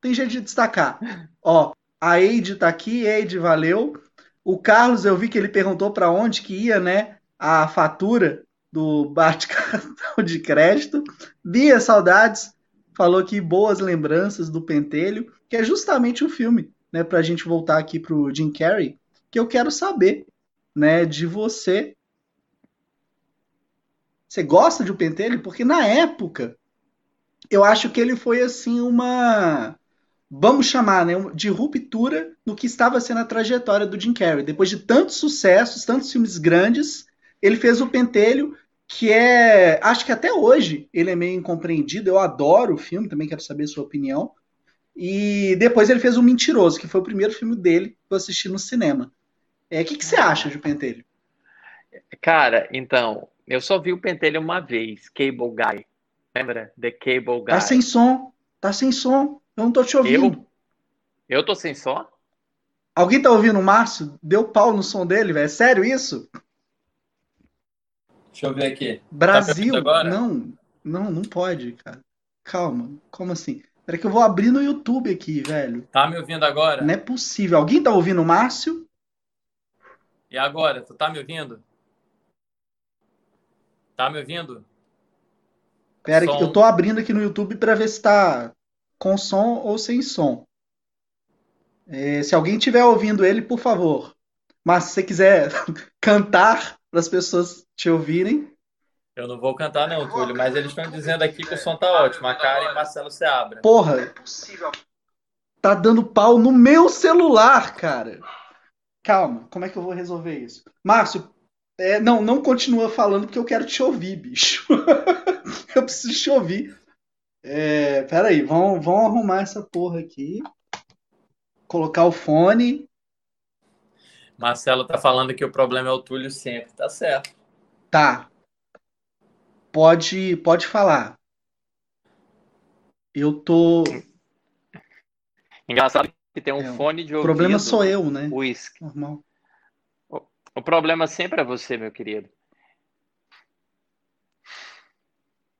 tem jeito de destacar. Ó, a Eide tá aqui, Eide, valeu. O Carlos, eu vi que ele perguntou para onde que ia, né? A fatura do bate-cartão de crédito. Bia, saudades falou que boas lembranças do Pentelho, que é justamente o filme, né, para a gente voltar aqui para o Jim Carrey, que eu quero saber, né, de você. Você gosta de O Pentelho? Porque na época, eu acho que ele foi assim uma, vamos chamar, né, de ruptura no que estava sendo a trajetória do Jim Carrey. Depois de tantos sucessos, tantos filmes grandes, ele fez O Pentelho que é. Acho que até hoje ele é meio incompreendido. Eu adoro o filme, também quero saber a sua opinião. E depois ele fez O Mentiroso, que foi o primeiro filme dele que eu assisti no cinema. É, o que, que você acha de Pentelho? Cara, então, eu só vi o Pentelho uma vez, Cable Guy. Lembra? The Cable Guy. Tá sem som. Tá sem som. Eu não tô te ouvindo. Eu, eu tô sem som? Alguém tá ouvindo o Márcio? Deu pau no som dele, velho? É sério isso? Deixa eu ver aqui. Tá Brasil? Tá não, não, não pode, cara. Calma, como assim? Peraí que eu vou abrir no YouTube aqui, velho. Tá me ouvindo agora? Não é possível. Alguém tá ouvindo o Márcio? E agora? Tu tá me ouvindo? Tá me ouvindo? Pera som. que eu tô abrindo aqui no YouTube para ver se tá com som ou sem som. É, se alguém tiver ouvindo ele, por favor. Mas se você quiser cantar para as pessoas te ouvirem. Eu não vou cantar, não, Túlio, mas eles estão dizendo aqui que o som tá ótimo. A Karen e Marcelo Seabra. Porra, é possível. Tá dando pau no meu celular, cara. Calma, como é que eu vou resolver isso? Márcio, é, não, não continua falando porque eu quero te ouvir, bicho. eu preciso te ouvir. É, peraí, vamos, vamos arrumar essa porra aqui. Colocar o fone. Marcelo tá falando que o problema é o Túlio sempre, tá certo. Tá. Pode, pode falar. Eu tô. Engraçado que tem um é, fone de ouvido. O problema sou eu, né? Whisky. Normal. O problema sempre é você, meu querido.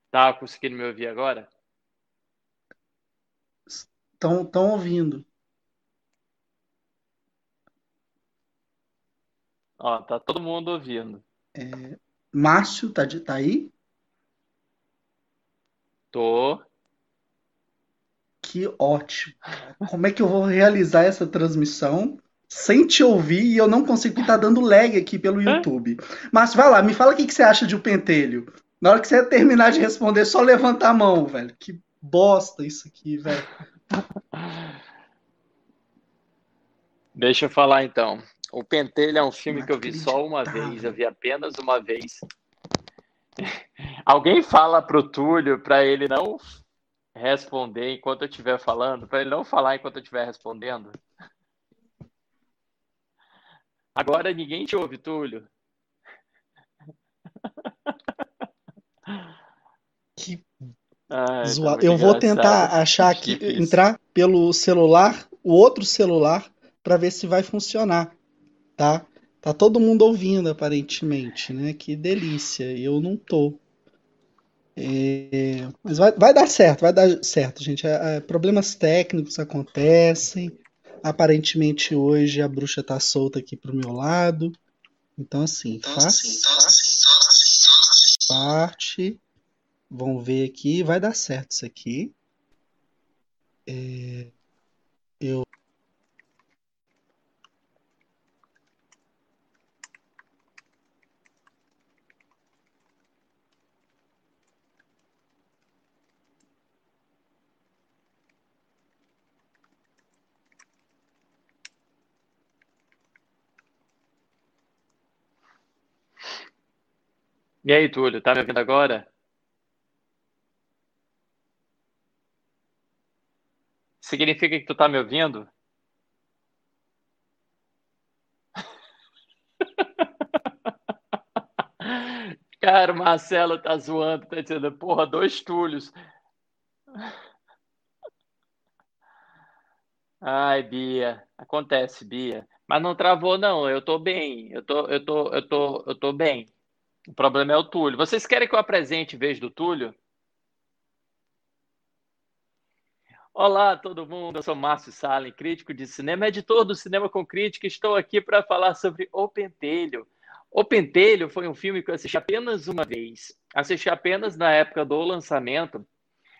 Tá conseguindo me ouvir agora? Estão tão ouvindo. Ó, tá todo mundo ouvindo. É, Márcio, tá, de, tá aí? Tô. Que ótimo. Como é que eu vou realizar essa transmissão sem te ouvir e eu não consigo estar dando lag aqui pelo YouTube? Márcio, vai lá, me fala o que, que você acha de o pentelho. Na hora que você terminar de responder, só levanta a mão, velho. Que bosta isso aqui, velho. Deixa eu falar então. O Pentelho é um filme que eu vi só uma vez, eu vi apenas uma vez. Alguém fala pro Túlio para ele não responder enquanto eu estiver falando, para ele não falar enquanto eu estiver respondendo. Agora ninguém te ouve, Túlio. Que Ai, tá eu vou tentar achar aqui, Difícil. entrar pelo celular, o outro celular, para ver se vai funcionar, tá? Tá todo mundo ouvindo, aparentemente, né? Que delícia. Eu não tô. É... Mas vai, vai, dar certo, vai dar certo, gente. É, é, problemas técnicos acontecem. Aparentemente hoje a bruxa tá solta aqui pro meu lado. Então, assim, então, faz assim, assim, parte Vamos ver aqui, vai dar certo isso aqui. É, eu E aí, Túlio, tá me ouvindo agora? Significa que tu tá me ouvindo? Cara, o Marcelo tá zoando, tá dizendo, porra, dois tulhos. Ai, Bia, acontece, Bia. Mas não travou, não. Eu tô bem. Eu tô, eu tô, eu tô, eu tô bem. O problema é o Túlio. Vocês querem que eu apresente em vez do Túlio? Olá, todo mundo. Eu sou Márcio Salem, crítico de cinema, editor do Cinema com Crítica. Estou aqui para falar sobre O Pentelho. O Pentelho foi um filme que eu assisti apenas uma vez. Assisti apenas na época do lançamento.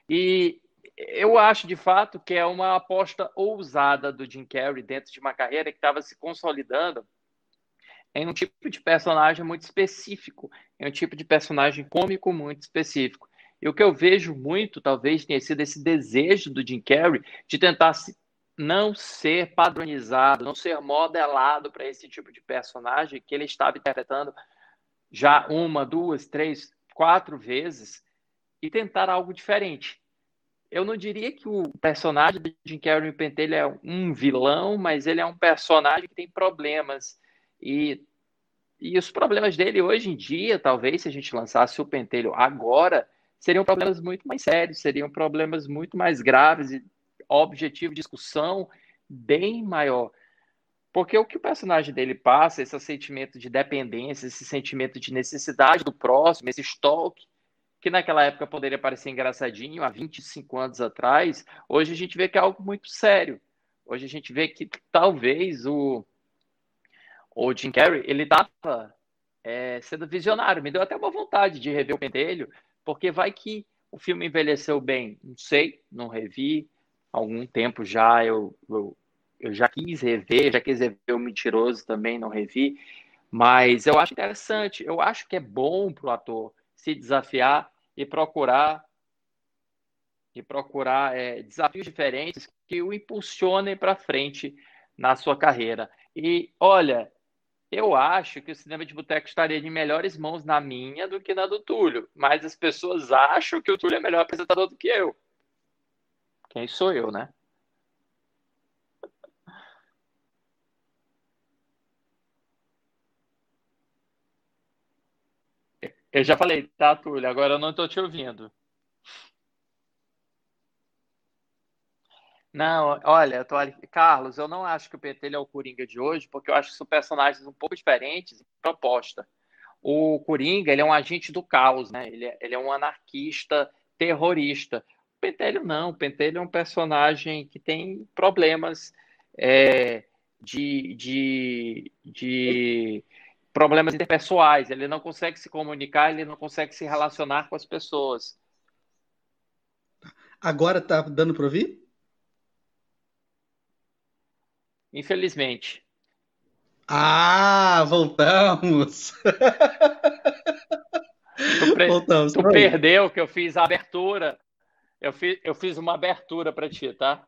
E eu acho, de fato, que é uma aposta ousada do Jim Carrey dentro de uma carreira que estava se consolidando em um tipo de personagem muito específico, em um tipo de personagem cômico muito específico. E o que eu vejo muito, talvez, tenha sido esse desejo do Jim Carrey de tentar não ser padronizado, não ser modelado para esse tipo de personagem que ele estava interpretando já uma, duas, três, quatro vezes e tentar algo diferente. Eu não diria que o personagem do Jim Carrey Pentelho é um vilão, mas ele é um personagem que tem problemas. E, e os problemas dele hoje em dia, talvez, se a gente lançasse o Pentelho agora, seriam problemas muito mais sérios, seriam problemas muito mais graves e objetivo de discussão bem maior. Porque o que o personagem dele passa, esse sentimento de dependência, esse sentimento de necessidade do próximo, esse stalk, que naquela época poderia parecer engraçadinho, há 25 anos atrás, hoje a gente vê que é algo muito sério. Hoje a gente vê que talvez o, o Jim Carrey, ele estava é, sendo visionário. Me deu até uma vontade de rever o pentelho, porque vai que o filme envelheceu bem, não sei, não revi, há algum tempo já eu, eu, eu já quis rever, já quis rever o Mentiroso também, não revi, mas eu acho interessante, eu acho que é bom para o ator se desafiar e procurar e procurar é, desafios diferentes que o impulsionem para frente na sua carreira. E olha, eu acho que o cinema de boteco estaria em melhores mãos na minha do que na do Túlio. Mas as pessoas acham que o Túlio é melhor apresentador do que eu. Quem sou eu, né? Eu já falei, tá, Túlio? Agora eu não estou te ouvindo. Não, olha, tô... Carlos, eu não acho que o Pentelho é o Coringa de hoje, porque eu acho que são personagens um pouco diferentes em proposta. O Coringa, ele é um agente do caos, né? Ele é, ele é um anarquista terrorista. O Pentelho não, o Pentelho é um personagem que tem problemas é, de, de, de problemas interpessoais. Ele não consegue se comunicar, ele não consegue se relacionar com as pessoas. Agora tá dando para ouvir? Infelizmente. Ah, voltamos! Tu, pre... voltamos, tu perdeu que eu fiz a abertura. Eu fiz, eu fiz uma abertura para ti, tá?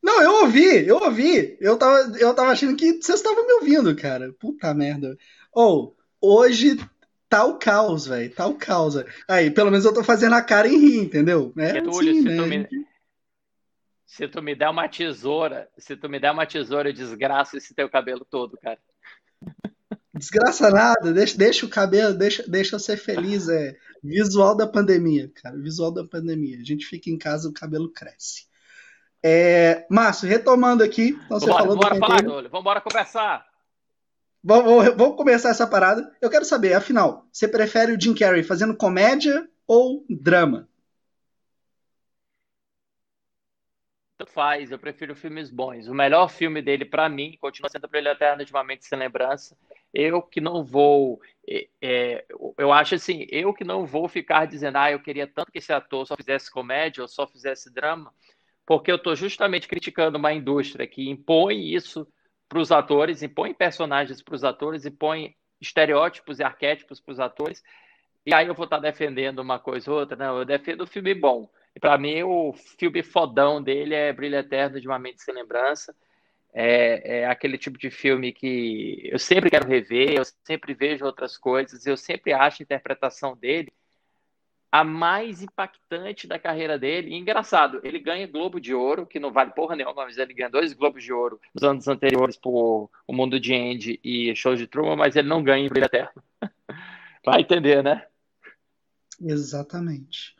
Não, eu ouvi, eu ouvi. Eu tava, eu tava achando que vocês estavam me ouvindo, cara. Puta merda. Ou, oh, hoje tá o caos, velho. Tá o caos. Aí, pelo menos eu tô fazendo a cara em rir, entendeu? É Getúlio, assim, se, né? tu me, se tu me der uma tesoura, se tu me der uma tesoura, eu desgraço esse teu cabelo todo, cara. Desgraça nada, deixa, deixa o cabelo, deixa, deixa eu ser feliz. É visual da pandemia, cara. Visual da pandemia. A gente fica em casa, o cabelo cresce. É, Márcio, retomando aqui. Então você bora, falou bora do falar, Vamos embora conversar. Vamos, vamos começar essa parada. Eu quero saber, afinal, você prefere o Jim Carrey fazendo comédia ou drama? Faz, eu prefiro filmes bons. O melhor filme dele, para mim, continua sendo Brilho Eterno de Uma Mente Sem Lembrança. Eu que não vou. É, é, eu acho assim, eu que não vou ficar dizendo, ah, eu queria tanto que esse ator só fizesse comédia ou só fizesse drama porque eu estou justamente criticando uma indústria que impõe isso para os atores, impõe personagens para os atores, impõe estereótipos e arquétipos para os atores. E aí eu vou estar tá defendendo uma coisa ou outra. Não, eu defendo o filme bom. E para mim, o filme fodão dele é Brilho Eterno de uma Mente Sem Lembrança. É, é, aquele tipo de filme que eu sempre quero rever, eu sempre vejo outras coisas, eu sempre acho a interpretação dele a mais impactante da carreira dele. E engraçado, ele ganha Globo de Ouro, que não vale porra nenhuma, mas ele ganha dois Globos de Ouro nos anos anteriores por O Mundo de Andy e Show de Truman, mas ele não ganha em Brilho Eterno. Vai entender, né? Exatamente.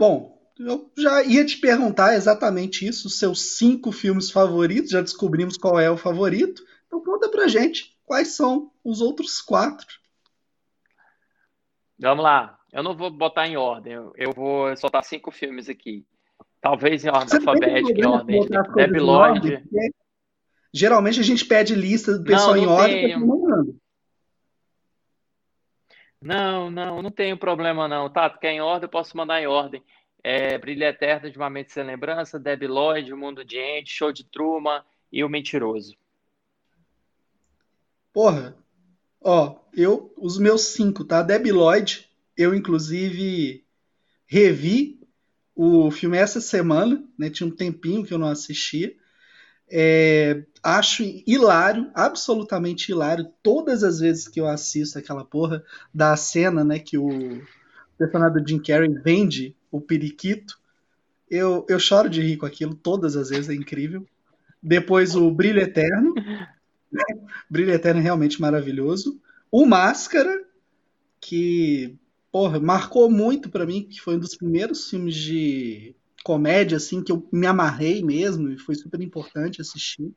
Bom, eu já ia te perguntar exatamente isso, os seus cinco filmes favoritos, já descobrimos qual é o favorito. Então conta pra gente quais são os outros quatro. Vamos lá. Eu não vou botar em ordem, eu vou soltar cinco filmes aqui. Talvez em ordem alfabética, em ordem Debbie Lloyd. Geralmente a gente pede lista do pessoal não, não em ordem tenho... Não, não, não tenho problema não. Tá, tu quer em ordem, eu posso mandar em ordem. É, Brilho Eterno de Uma Mente Sem Lembrança, Debbie Lloyd, O Mundo de Andy, Show de Truman e O Mentiroso. Porra, ó, eu, os meus cinco, tá? Debbie Lloyd, eu, inclusive, revi o filme essa semana, né? Tinha um tempinho que eu não assistia. É, acho hilário, absolutamente hilário, todas as vezes que eu assisto aquela porra da cena, né, que o personagem do Jim Carrey vende o periquito. Eu, eu choro de rir com aquilo todas as vezes, é incrível. Depois o Brilho Eterno. Brilho Eterno é realmente maravilhoso. O Máscara, que porra, marcou muito para mim, que foi um dos primeiros filmes de comédia, assim, que eu me amarrei mesmo, e foi super importante assistir.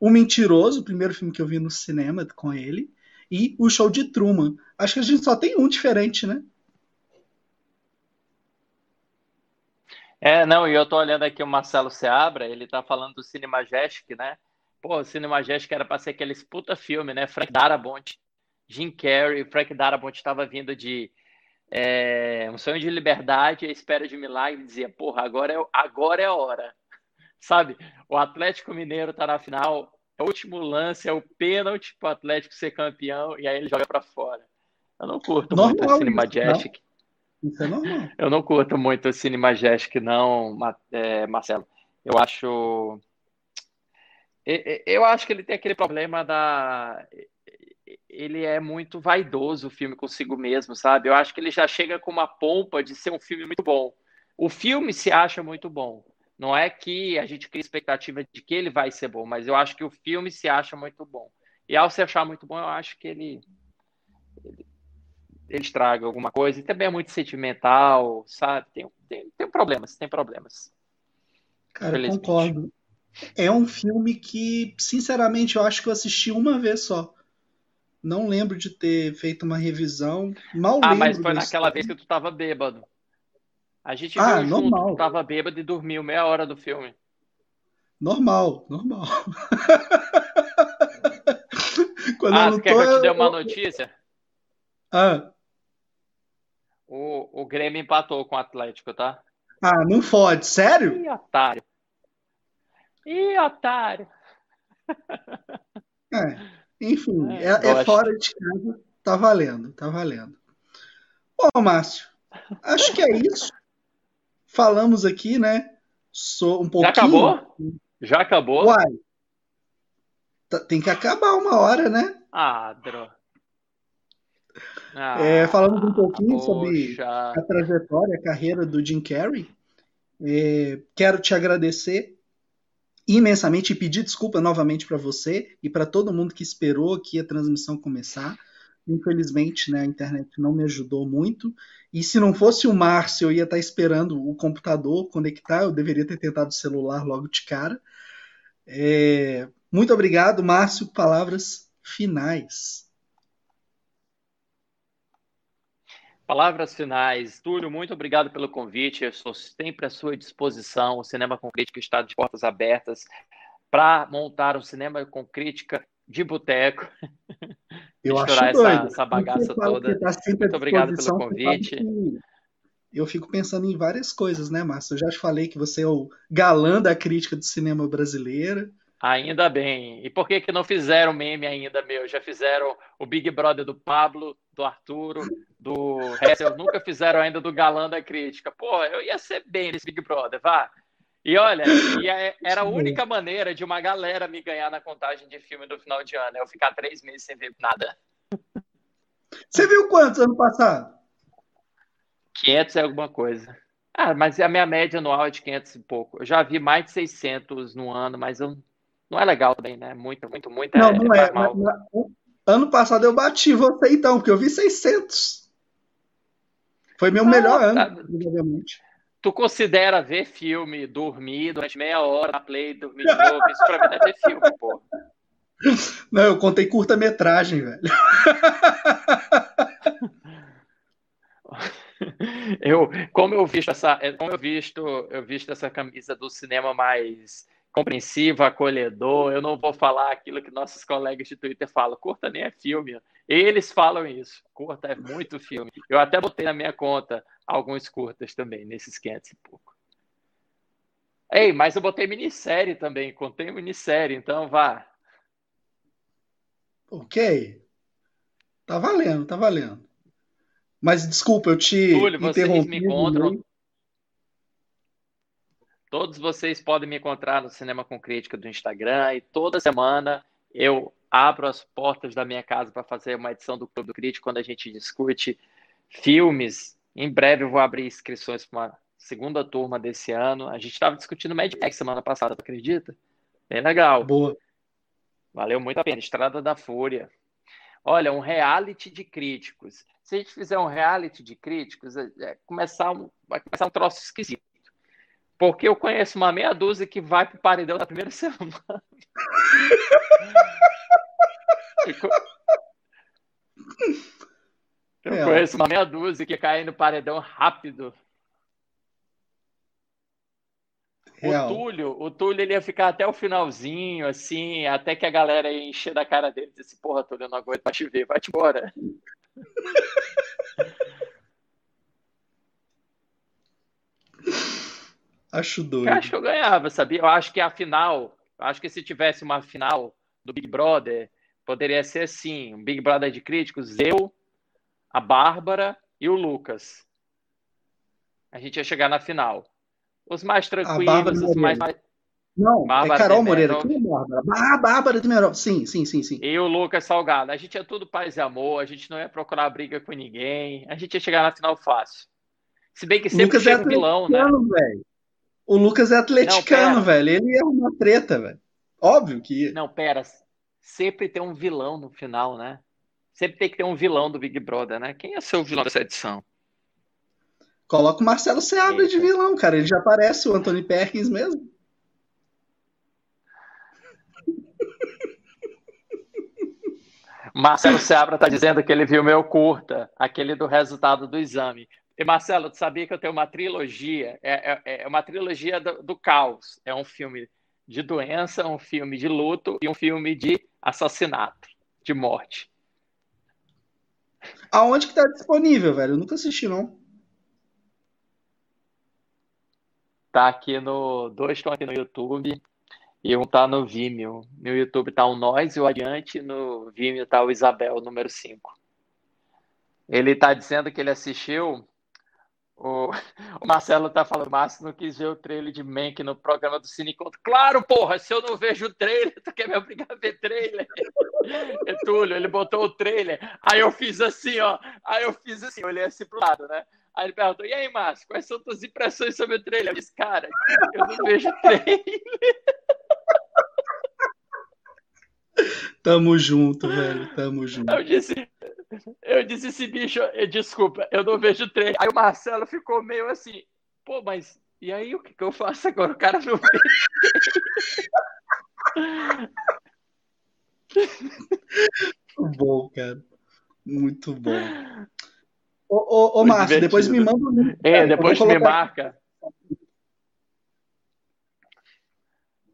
O Mentiroso, o primeiro filme que eu vi no cinema com ele, e o Show de Truman. Acho que a gente só tem um diferente, né? É, não, e eu tô olhando aqui o Marcelo Seabra, ele tá falando do Cine Majestic, né? Pô, o Cine Majestic era pra ser aquele puta filme, né? Frank Darabont, Jim Carrey, Frank Darabont estava vindo de é, um sonho de liberdade, a espera de milagre, dizia, porra, agora é, agora é a hora. Sabe, o Atlético Mineiro tá na final, é o último lance, é o pênalti para o Atlético ser campeão, e aí ele joga para fora. Eu não curto normal, muito o Cine Majestic. Não. Isso é normal. Eu não curto muito o Cine Majestic, não, é, Marcelo. Eu acho. Eu acho que ele tem aquele problema da ele é muito vaidoso o filme consigo mesmo, sabe? Eu acho que ele já chega com uma pompa de ser um filme muito bom. O filme se acha muito bom. Não é que a gente cria expectativa de que ele vai ser bom, mas eu acho que o filme se acha muito bom. E ao se achar muito bom, eu acho que ele, ele, ele estraga alguma coisa. E também é muito sentimental, sabe? Tem, tem, tem problemas, tem problemas. Cara, concordo. É um filme que, sinceramente, eu acho que eu assisti uma vez só. Não lembro de ter feito uma revisão. Mal ah, lembro. mas foi naquela vez que tu tava bêbado. A gente ah, viu normal. junto, tu tava bêbado e dormiu meia hora do filme. Normal, normal. Quando ah, eu quer tô, que eu te dê uma notícia? Ah. O, o Grêmio empatou com o Atlético, tá? Ah, não fode, sério? Ih, otário. Ih, otário. É, enfim, é, é, é fora de casa, tá valendo, tá valendo. Bom, Márcio, acho que é isso. Falamos aqui, né? Sou um pouquinho. Já acabou? Já acabou? Uai. Tá, tem que acabar uma hora, né? Ah, Dro. Ah, é, falamos um pouquinho poxa. sobre a trajetória, a carreira do Jim Carrey. É, quero te agradecer imensamente e pedir desculpa novamente para você e para todo mundo que esperou que a transmissão começar. Infelizmente, né, a internet não me ajudou muito. E se não fosse o Márcio, eu ia estar esperando o computador conectar. Eu deveria ter tentado o celular logo de cara. É, muito obrigado, Márcio. Palavras finais. Palavras finais. Túlio, muito obrigado pelo convite. Eu estou sempre à sua disposição. O Cinema com Crítica está de portas abertas para montar um cinema com crítica de boteco. Eu acho essa, doido. essa bagaça toda. Tá muito obrigado pelo convite. Eu fico pensando em várias coisas, né, Márcio? Eu já te falei que você é o galã da crítica do cinema brasileiro. Ainda bem. E por que, que não fizeram meme ainda, meu? Já fizeram o Big Brother do Pablo, do Arturo, do Hessel, nunca fizeram ainda do galã da crítica. Pô, eu ia ser bem nesse Big Brother, vá. E olha, é, era a única maneira de uma galera me ganhar na contagem de filme do final de ano, eu ficar três meses sem ver nada. Você viu quantos ano passado? 500 é alguma coisa. Ah, mas a minha média anual é de 500 e pouco. Eu já vi mais de 600 no ano, mas eu, não é legal também, né? Muito, muito, muito. Não, é, não é. Mas, mas, ano passado eu bati você então, porque eu vi 600. Foi meu ah, melhor tá. ano, provavelmente. Tu considera ver filme, dormir durante meia hora na play, dormir de novo? Isso pra mim não é ver filme, pô. Não, eu contei curta-metragem, velho. Eu, como eu visto essa, como eu visto, eu visto essa camisa do cinema mais compreensivo, acolhedor. Eu não vou falar aquilo que nossos colegas de Twitter falam. Curta nem é filme. Eles falam isso. Curta é muito filme. Eu até botei na minha conta alguns curtas também, nesses 500 e pouco. Ei, mas eu botei minissérie também. Contei minissérie, então vá. Ok. Tá valendo, tá valendo. Mas desculpa, eu te Túlio, vocês me encontram Todos vocês podem me encontrar no Cinema com Crítica do Instagram e toda semana eu abro as portas da minha casa para fazer uma edição do Clube do Crítico quando a gente discute filmes. Em breve eu vou abrir inscrições para uma segunda turma desse ano. A gente estava discutindo Mad Max semana passada, acredita? Bem legal. Boa. Valeu muito a pena. Estrada da Fúria. Olha, um reality de críticos. Se a gente fizer um reality de críticos, é, é começar um, vai começar um troço esquisito. Porque eu conheço uma meia dúzia que vai pro paredão na primeira semana. eu é. conheço uma meia dúzia que cai no paredão rápido. Real. O Túlio, o Túlio ele ia ficar até o finalzinho, assim, até que a galera ia encher da cara dele e disse, porra, Túlio, eu não aguento pra te ver, vai-te embora. Acho doido. Eu acho que eu ganhava, sabia? Eu acho que a final, acho que se tivesse uma final do Big Brother, poderia ser assim: um Big Brother de críticos, eu, a Bárbara e o Lucas. A gente ia chegar na final. Os mais tranquilos, os mais. Não, é Bárbara é Carol Moreira. Quem é Bárbara? Ah, Bárbara Temerov. Sim, sim, sim, sim. E o Lucas Salgado. A gente ia tudo paz e amor, a gente não ia procurar briga com ninguém, a gente ia chegar na final fácil. Se bem que sempre Lucas chega é um vilão, né? Véio. O Lucas é atleticano, não, velho. Ele é uma treta, velho. Óbvio que. Não, pera. Sempre tem um vilão no final, né? Sempre tem que ter um vilão do Big Brother, né? Quem é seu vilão dessa edição? Coloca o Marcelo Seabra de vilão, cara. Ele já parece o Anthony Perkins mesmo. Marcelo Seabra está dizendo que ele viu meu curta, aquele do resultado do exame. E Marcelo, tu sabia que eu tenho uma trilogia? É, é, é uma trilogia do, do, caos. É um filme de doença, um filme de luto e um filme de assassinato, de morte. Aonde que tá disponível, velho? Eu nunca assisti, não. Tá aqui no. Dois estão aqui no YouTube e um tá no Vimeo. No YouTube tá o Nós e o Adiante, no Vimeo tá o Isabel, número 5. Ele tá dizendo que ele assistiu o, o Marcelo tá falando, Márcio não quis ver o trailer de Mank no programa do Cine Conto. Claro, porra, se eu não vejo o trailer, tu quer me obrigar a ver trailer? É Túlio, ele botou o trailer. Aí eu fiz assim, ó. Aí eu fiz assim, olhei assim pro lado, né? Aí ele perguntou, e aí, Márcio, quais são tuas impressões sobre o trailer? Eu disse, cara, eu não vejo trailer. Tamo junto, velho. Tamo junto. Eu disse, eu disse esse bicho, desculpa, eu não vejo trailer. Aí o Marcelo ficou meio assim, pô, mas e aí o que, que eu faço agora? O cara não. Muito bom, cara. Muito bom. Ô, ô, ô Márcio, depois me manda um link. É, depois tu me marca.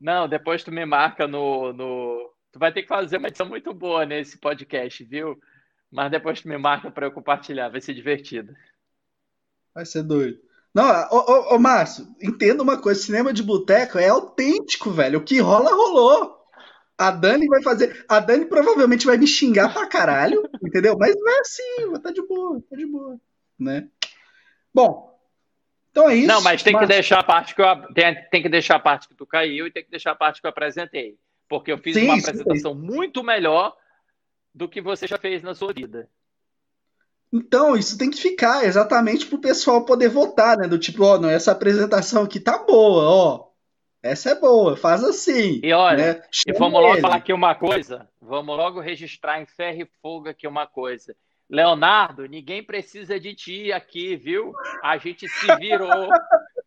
Não, depois tu me marca no, no. Tu vai ter que fazer uma edição muito boa nesse podcast, viu? Mas depois tu me marca para eu compartilhar, vai ser divertido. Vai ser doido. Não, ô, ô, ô Márcio, entenda uma coisa: cinema de boteco é autêntico, velho. O que rola, rolou. A Dani vai fazer. A Dani provavelmente vai me xingar pra caralho, entendeu? Mas não é assim, tá de boa, tá de boa, né? Bom, então é isso. Não, mas tem Márcio. que deixar a parte que eu tem, tem, que deixar a parte que tu caiu e tem que deixar a parte que eu apresentei, porque eu fiz sim, uma apresentação sim. muito melhor do que você já fez na sua vida. Então, isso tem que ficar exatamente para o pessoal poder votar, né? Do tipo, ó, oh, não, essa apresentação aqui tá boa, ó. Essa é boa, faz assim. E olha, né? e vamos ele. logo falar aqui uma coisa. Vamos logo registrar em ferro e fogo aqui uma coisa. Leonardo, ninguém precisa de ti aqui, viu? A gente se virou.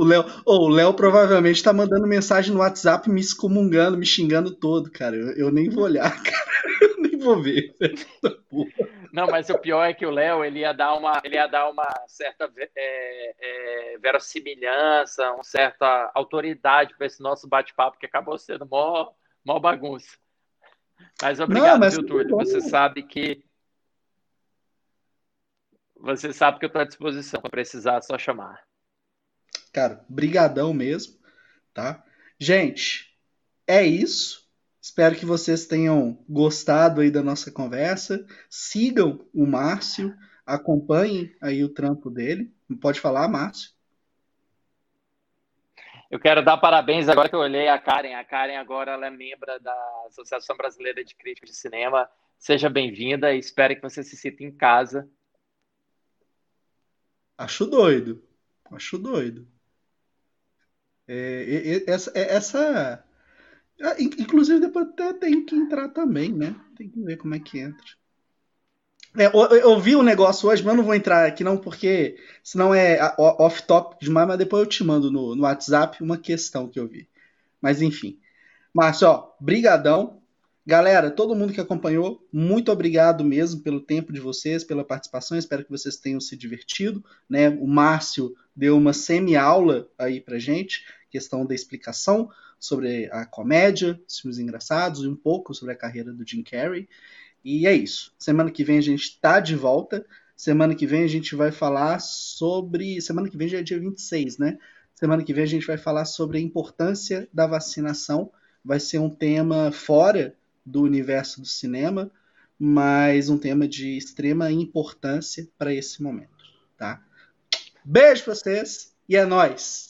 O Léo, oh, o Léo provavelmente está mandando mensagem no WhatsApp me excomungando, me xingando todo, cara. Eu, eu nem vou olhar, cara. Eu nem vou ver. Não, mas o pior é que o Léo ele ia dar uma, ele ia dar uma certa é, é, verossimilhança, uma certa autoridade para esse nosso bate-papo que acabou sendo mó, mó bagunça. Mas obrigado, Não, mas viu, Túlio? Você sabe que você sabe que eu estou à disposição para precisar, é só chamar. Cara, brigadão mesmo, tá? Gente, é isso. Espero que vocês tenham gostado aí da nossa conversa. Sigam o Márcio, acompanhem aí o trampo dele. Pode falar, Márcio? Eu quero dar parabéns agora que eu olhei a Karen. A Karen agora ela é membro da Associação Brasileira de Críticos de Cinema. Seja bem-vinda e espero que você se sinta em casa. Acho doido. Acho doido. É, essa, é, essa, inclusive depois até tem que entrar também, né? Tem que ver como é que entra. É, eu, eu, vi um negócio hoje, mas eu não vou entrar aqui não, porque senão é off-top demais, mas depois eu te mando no, no WhatsApp uma questão que eu vi. Mas enfim. Márcio, ó, brigadão. Galera, todo mundo que acompanhou, muito obrigado mesmo pelo tempo de vocês, pela participação. Espero que vocês tenham se divertido. Né? O Márcio deu uma semi-aula aí pra gente questão da explicação sobre a comédia, os filmes engraçados e um pouco sobre a carreira do Jim Carrey. E é isso. Semana que vem a gente está de volta. Semana que vem a gente vai falar sobre. Semana que vem já é dia 26, né? Semana que vem a gente vai falar sobre a importância da vacinação. Vai ser um tema fora do universo do cinema, mas um tema de extrema importância para esse momento, tá? Beijo pra vocês e é nóis!